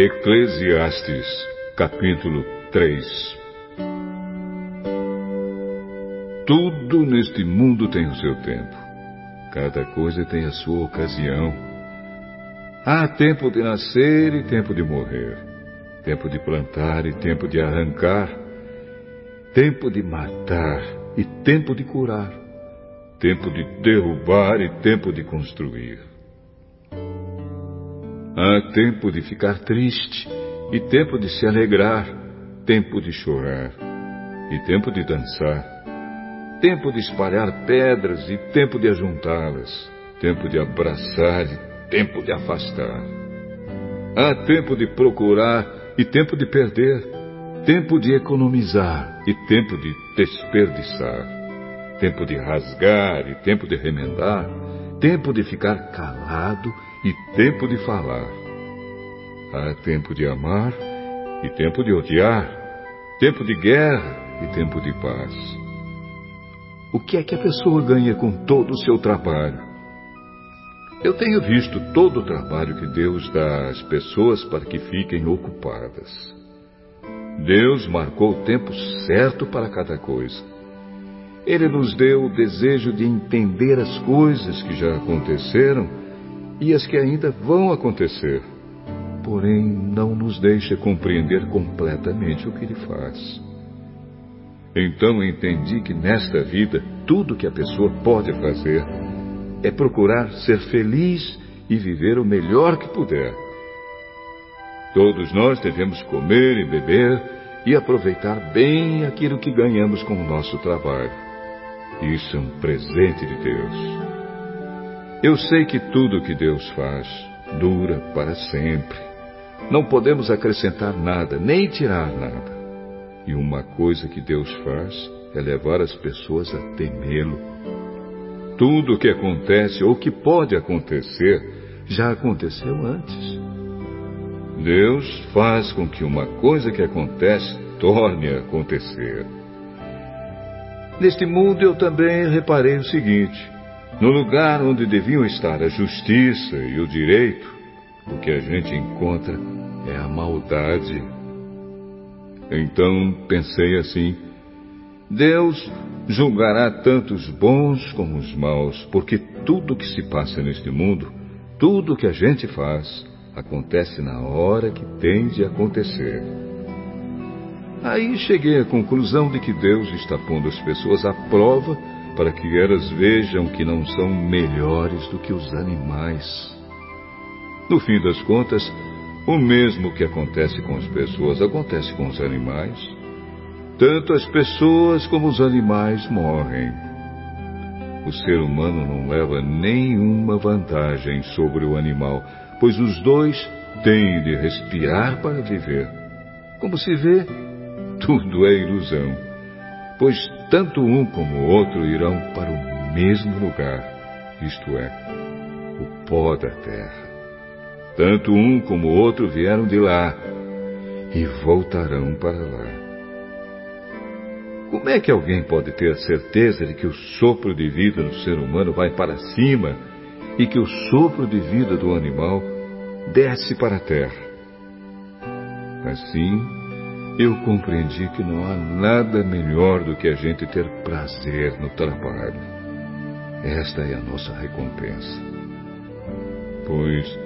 Eclesiastes, capítulo 3 Tudo neste mundo tem o seu tempo. Cada coisa tem a sua ocasião. Há tempo de nascer e tempo de morrer. Tempo de plantar e tempo de arrancar. Tempo de matar e tempo de curar. Tempo de derrubar e tempo de construir. Há tempo de ficar triste e tempo de se alegrar, tempo de chorar e tempo de dançar, tempo de espalhar pedras e tempo de ajuntá-las, tempo de abraçar e tempo de afastar. Há tempo de procurar e tempo de perder, tempo de economizar e tempo de desperdiçar, tempo de rasgar e tempo de remendar, tempo de ficar calado e tempo de falar. Há tempo de amar e tempo de odiar, tempo de guerra e tempo de paz. O que é que a pessoa ganha com todo o seu trabalho? Eu tenho visto todo o trabalho que Deus dá às pessoas para que fiquem ocupadas. Deus marcou o tempo certo para cada coisa. Ele nos deu o desejo de entender as coisas que já aconteceram e as que ainda vão acontecer. Porém, não nos deixa compreender completamente o que ele faz. Então entendi que nesta vida tudo que a pessoa pode fazer é procurar ser feliz e viver o melhor que puder. Todos nós devemos comer e beber e aproveitar bem aquilo que ganhamos com o nosso trabalho. Isso é um presente de Deus. Eu sei que tudo que Deus faz dura para sempre. Não podemos acrescentar nada, nem tirar nada. E uma coisa que Deus faz é levar as pessoas a temê-lo. Tudo o que acontece ou que pode acontecer já aconteceu antes. Deus faz com que uma coisa que acontece torne a acontecer. Neste mundo eu também reparei o seguinte: no lugar onde deviam estar a justiça e o direito, o que a gente encontra é a maldade. Então pensei assim: Deus julgará tanto os bons como os maus, porque tudo que se passa neste mundo, tudo que a gente faz, acontece na hora que tem de acontecer. Aí cheguei à conclusão de que Deus está pondo as pessoas à prova para que elas vejam que não são melhores do que os animais. No fim das contas, o mesmo que acontece com as pessoas acontece com os animais. Tanto as pessoas como os animais morrem. O ser humano não leva nenhuma vantagem sobre o animal, pois os dois têm de respirar para viver. Como se vê, tudo é ilusão, pois tanto um como o outro irão para o mesmo lugar, isto é, o pó da terra. Tanto um como o outro vieram de lá e voltarão para lá. Como é que alguém pode ter a certeza de que o sopro de vida do ser humano vai para cima e que o sopro de vida do animal desce para a terra? Assim, eu compreendi que não há nada melhor do que a gente ter prazer no trabalho. Esta é a nossa recompensa. Pois,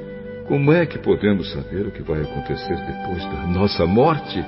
como é que podemos saber o que vai acontecer depois da nossa morte?